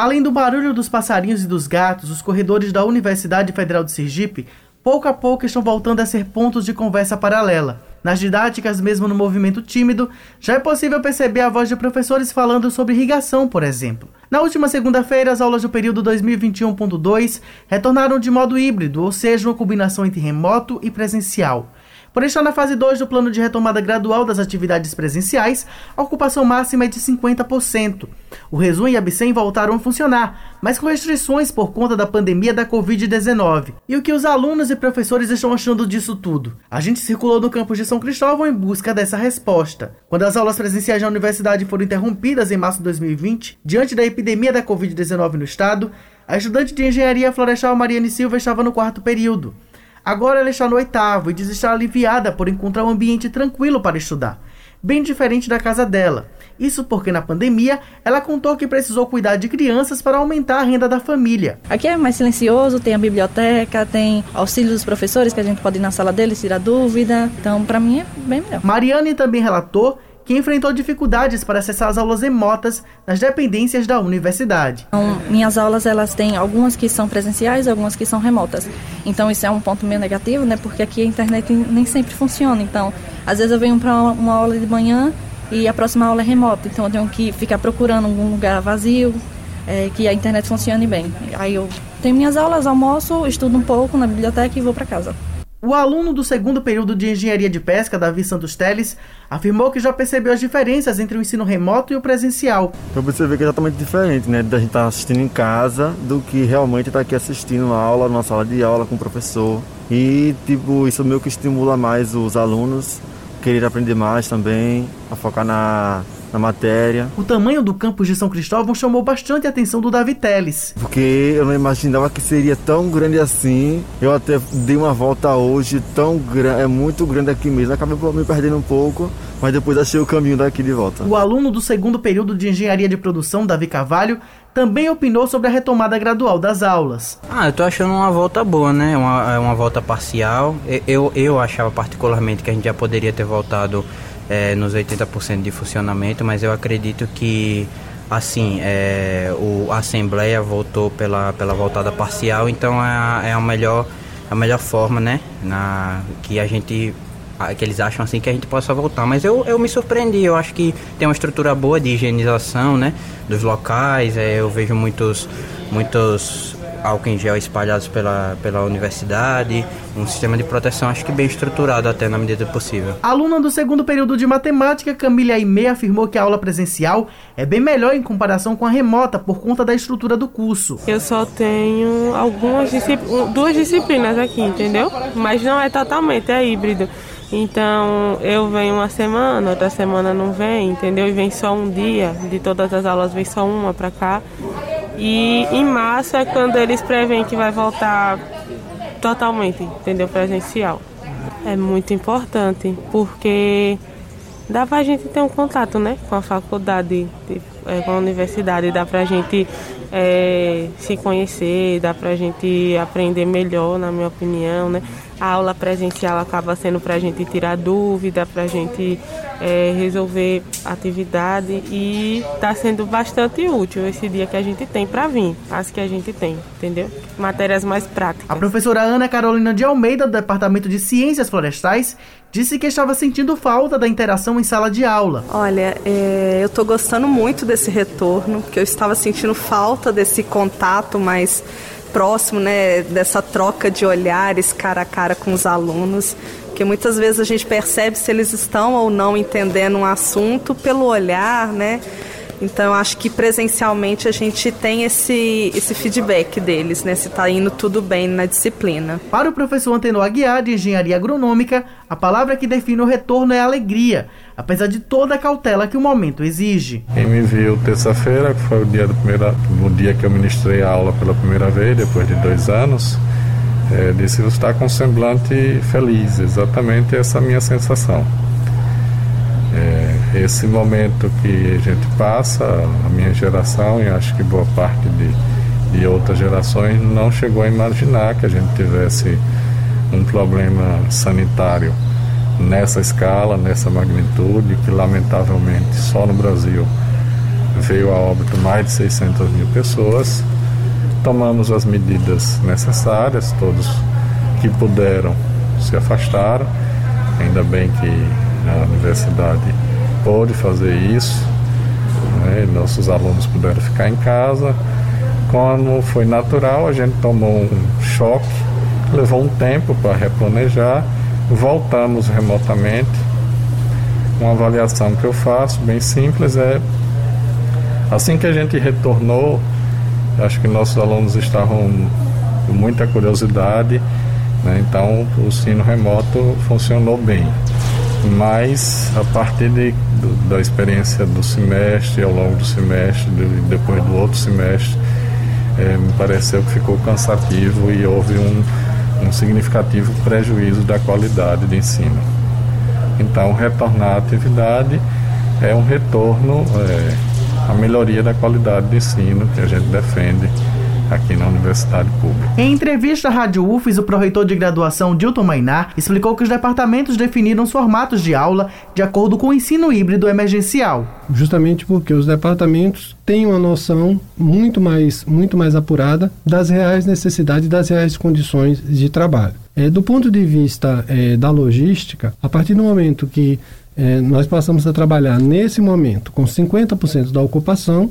Além do barulho dos passarinhos e dos gatos, os corredores da Universidade Federal de Sergipe pouco a pouco estão voltando a ser pontos de conversa paralela. Nas didáticas, mesmo no movimento tímido, já é possível perceber a voz de professores falando sobre irrigação, por exemplo. Na última segunda-feira, as aulas do período 2021.2 retornaram de modo híbrido, ou seja, uma combinação entre remoto e presencial. Por estar na fase 2 do plano de retomada gradual das atividades presenciais, a ocupação máxima é de 50%. O Resumo e a Bicem voltaram a funcionar, mas com restrições por conta da pandemia da Covid-19. E o que os alunos e professores estão achando disso tudo? A gente circulou no campus de São Cristóvão em busca dessa resposta. Quando as aulas presenciais na universidade foram interrompidas em março de 2020, diante da epidemia da Covid-19 no estado, a estudante de engenharia florestal Mariane Silva estava no quarto período. Agora ela está no oitavo e diz estar aliviada por encontrar um ambiente tranquilo para estudar, bem diferente da casa dela. Isso porque na pandemia ela contou que precisou cuidar de crianças para aumentar a renda da família. Aqui é mais silencioso, tem a biblioteca, tem auxílio dos professores que a gente pode ir na sala deles tirar dúvida. Então, para mim é bem melhor. Mariane também relatou que enfrentou dificuldades para acessar as aulas remotas nas dependências da universidade. Então, minhas aulas elas têm algumas que são presenciais, algumas que são remotas. Então isso é um ponto meio negativo, né? Porque aqui a internet nem sempre funciona. Então, às vezes eu venho para uma aula de manhã e a próxima aula é remota. Então eu tenho que ficar procurando algum lugar vazio, é, que a internet funcione bem. Aí eu tenho minhas aulas, almoço, estudo um pouco na biblioteca e vou para casa. O aluno do segundo período de Engenharia de Pesca, Davi Santos Teles, afirmou que já percebeu as diferenças entre o ensino remoto e o presencial. Eu percebi que é totalmente diferente, né, da gente estar tá assistindo em casa do que realmente estar tá aqui assistindo uma aula, numa sala de aula com o professor. E, tipo, isso meio que estimula mais os alunos querer aprender mais também, a focar na na matéria. O tamanho do campus de São Cristóvão chamou bastante a atenção do Davi Teles. Porque eu não imaginava que seria tão grande assim. Eu até dei uma volta hoje, tão grande, é muito grande aqui mesmo. Acabei me perdendo um pouco, mas depois achei o caminho daqui de volta. O aluno do segundo período de Engenharia de Produção, Davi Carvalho, também opinou sobre a retomada gradual das aulas. Ah, eu tô achando uma volta boa, né? Uma, uma volta parcial. Eu, eu achava particularmente que a gente já poderia ter voltado é, nos 80% de funcionamento, mas eu acredito que assim é, o, a Assembleia votou pela, pela voltada parcial, então é, é a melhor a melhor forma, né, na, que a gente que eles acham assim que a gente possa voltar. Mas eu, eu me surpreendi, eu acho que tem uma estrutura boa de higienização, né, dos locais. É, eu vejo muitos muitos álcool em gel espalhados pela, pela universidade, um sistema de proteção acho que bem estruturado até na medida possível. A aluna do segundo período de matemática, Camila Aimee, afirmou que a aula presencial é bem melhor em comparação com a remota por conta da estrutura do curso. Eu só tenho algumas duas disciplinas aqui, entendeu? Mas não é totalmente, é híbrido. Então eu venho uma semana, outra semana não vem, entendeu? E vem só um dia, de todas as aulas vem só uma para cá. E em março é quando eles preveem que vai voltar totalmente, entendeu? Presencial. É muito importante, porque dá pra gente ter um contato, né? Com a faculdade, de, é, com a universidade, dá pra gente é, se conhecer, dá pra gente aprender melhor, na minha opinião, né? A aula presencial acaba sendo para a gente tirar dúvida, para a gente é, resolver atividade e está sendo bastante útil esse dia que a gente tem para vir, as que a gente tem, entendeu? Matérias mais práticas. A professora Ana Carolina de Almeida, do Departamento de Ciências Florestais, disse que estava sentindo falta da interação em sala de aula. Olha, é, eu estou gostando muito desse retorno, porque eu estava sentindo falta desse contato mais próximo, né, dessa troca de olhares cara a cara com os alunos, que muitas vezes a gente percebe se eles estão ou não entendendo um assunto pelo olhar, né? Então, acho que presencialmente a gente tem esse, esse feedback deles, né? Se está indo tudo bem na disciplina. Para o professor Antenor Aguiar, de Engenharia Agronômica, a palavra que define o retorno é alegria, apesar de toda a cautela que o momento exige. Quem me viu terça-feira, que foi o dia, do primeira, o dia que eu ministrei a aula pela primeira vez, depois de dois anos, é, disse que está com um semblante feliz, exatamente essa é minha sensação. Esse momento que a gente passa, a minha geração e acho que boa parte de, de outras gerações não chegou a imaginar que a gente tivesse um problema sanitário nessa escala, nessa magnitude, que lamentavelmente só no Brasil veio a óbito mais de 600 mil pessoas. Tomamos as medidas necessárias, todos que puderam se afastaram. Ainda bem que a universidade pôde fazer isso, né? nossos alunos puderam ficar em casa. Quando foi natural, a gente tomou um choque, levou um tempo para replanejar, voltamos remotamente. Uma avaliação que eu faço, bem simples, é assim que a gente retornou, acho que nossos alunos estavam com muita curiosidade, né? então o ensino remoto funcionou bem mas a partir de, do, da experiência do semestre, ao longo do semestre, do, depois do outro semestre, é, me pareceu que ficou cansativo e houve um, um significativo prejuízo da qualidade de ensino. Então, retornar à atividade é um retorno é, à melhoria da qualidade de ensino que a gente defende aqui na Universidade Pública. Em entrevista à Rádio UFES, o pró-reitor de graduação Dilton Mainar explicou que os departamentos definiram os formatos de aula de acordo com o ensino híbrido emergencial. Justamente porque os departamentos têm uma noção muito mais, muito mais apurada das reais necessidades e das reais condições de trabalho. É, do ponto de vista é, da logística, a partir do momento que é, nós passamos a trabalhar nesse momento com 50% da ocupação,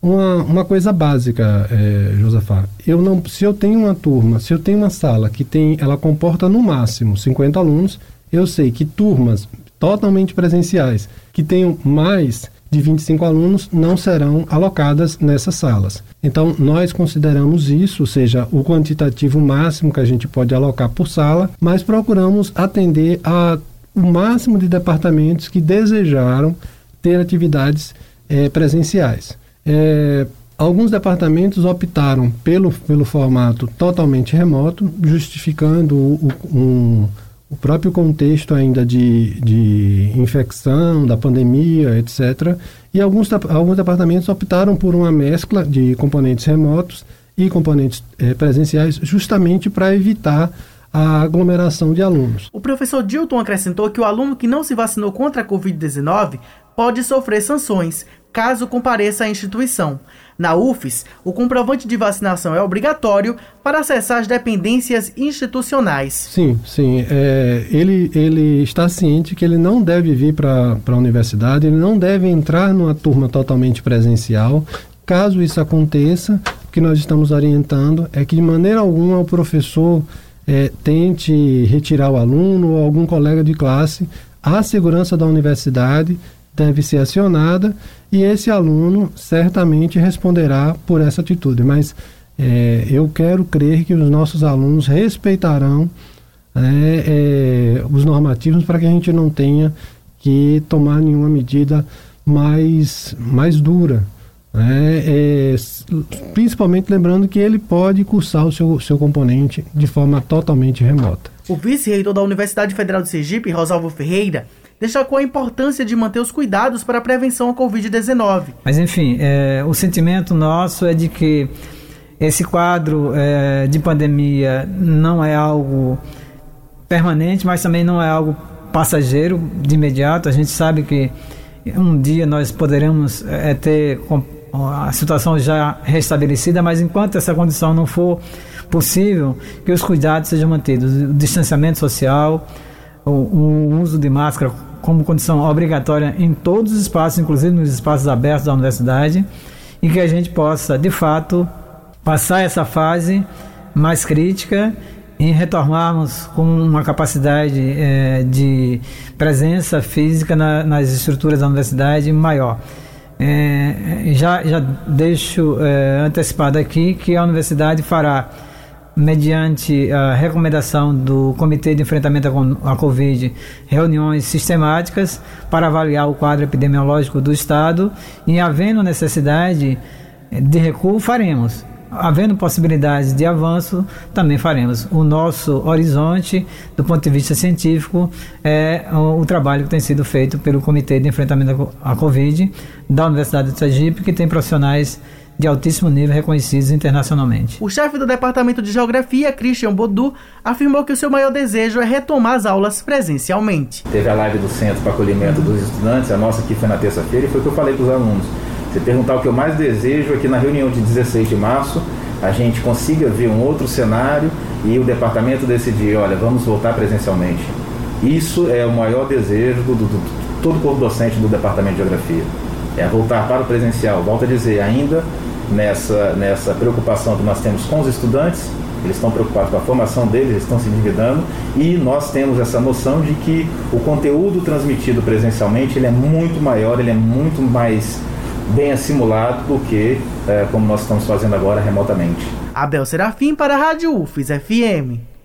uma, uma coisa básica, é, Josafá. Eu não, se eu tenho uma turma, se eu tenho uma sala que tem, ela comporta no máximo 50 alunos, eu sei que turmas totalmente presenciais que tenham mais de 25 alunos não serão alocadas nessas salas. Então, nós consideramos isso, ou seja, o quantitativo máximo que a gente pode alocar por sala, mas procuramos atender a o máximo de departamentos que desejaram ter atividades é, presenciais. É, alguns departamentos optaram pelo, pelo formato totalmente remoto, justificando o, um, o próprio contexto ainda de, de infecção, da pandemia, etc. E alguns, alguns departamentos optaram por uma mescla de componentes remotos e componentes é, presenciais, justamente para evitar a aglomeração de alunos. O professor Dilton acrescentou que o aluno que não se vacinou contra a Covid-19 pode sofrer sanções, caso compareça à instituição. Na UFES, o comprovante de vacinação é obrigatório para acessar as dependências institucionais. Sim, sim. É, ele, ele está ciente que ele não deve vir para a universidade, ele não deve entrar numa turma totalmente presencial. Caso isso aconteça, o que nós estamos orientando é que de maneira alguma o professor é, tente retirar o aluno ou algum colega de classe. A segurança da universidade deve ser acionada e esse aluno certamente responderá por essa atitude. Mas é, eu quero crer que os nossos alunos respeitarão é, é, os normativos para que a gente não tenha que tomar nenhuma medida mais, mais dura. Né? É, principalmente lembrando que ele pode cursar o seu, seu componente de forma totalmente remota. O vice-reitor da Universidade Federal de Sergipe, Rosalvo Ferreira, destacou a importância de manter os cuidados para a prevenção à Covid-19. Mas, enfim, é, o sentimento nosso é de que esse quadro é, de pandemia não é algo permanente, mas também não é algo passageiro de imediato. A gente sabe que um dia nós poderemos é, ter a situação já restabelecida, mas enquanto essa condição não for possível, que os cuidados sejam mantidos, o distanciamento social, o, o uso de máscara como condição obrigatória em todos os espaços, inclusive nos espaços abertos da universidade, e que a gente possa, de fato, passar essa fase mais crítica e retornarmos com uma capacidade é, de presença física na, nas estruturas da universidade maior. É, já, já deixo é, antecipado aqui que a universidade fará mediante a recomendação do Comitê de Enfrentamento à Covid, reuniões sistemáticas para avaliar o quadro epidemiológico do Estado e, havendo necessidade de recuo, faremos. Havendo possibilidades de avanço, também faremos. O nosso horizonte, do ponto de vista científico, é o, trabalho que tem sido feito pelo Comitê de Enfrentamento à Covid da Universidade de Sergipe, que tem profissionais de altíssimo nível reconhecidos internacionalmente. O chefe do Departamento de Geografia, Christian Bodu, afirmou que o seu maior desejo é retomar as aulas presencialmente. Teve a live do Centro para Acolhimento dos Estudantes, a nossa aqui foi na terça-feira, e foi o que eu falei para os alunos. Se perguntar o que eu mais desejo é que na reunião de 16 de março a gente consiga ver um outro cenário e o departamento decidir, olha, vamos voltar presencialmente. Isso é o maior desejo do, do, do todo corpo docente do departamento de geografia. É voltar para o presencial. Volto a dizer, ainda nessa, nessa preocupação que nós temos com os estudantes, eles estão preocupados com a formação deles, eles estão se endividando e nós temos essa noção de que o conteúdo transmitido presencialmente ele é muito maior, ele é muito mais bem assimilado do que é, como nós estamos fazendo agora remotamente. Abel Serafim para a Rádio UFES FM.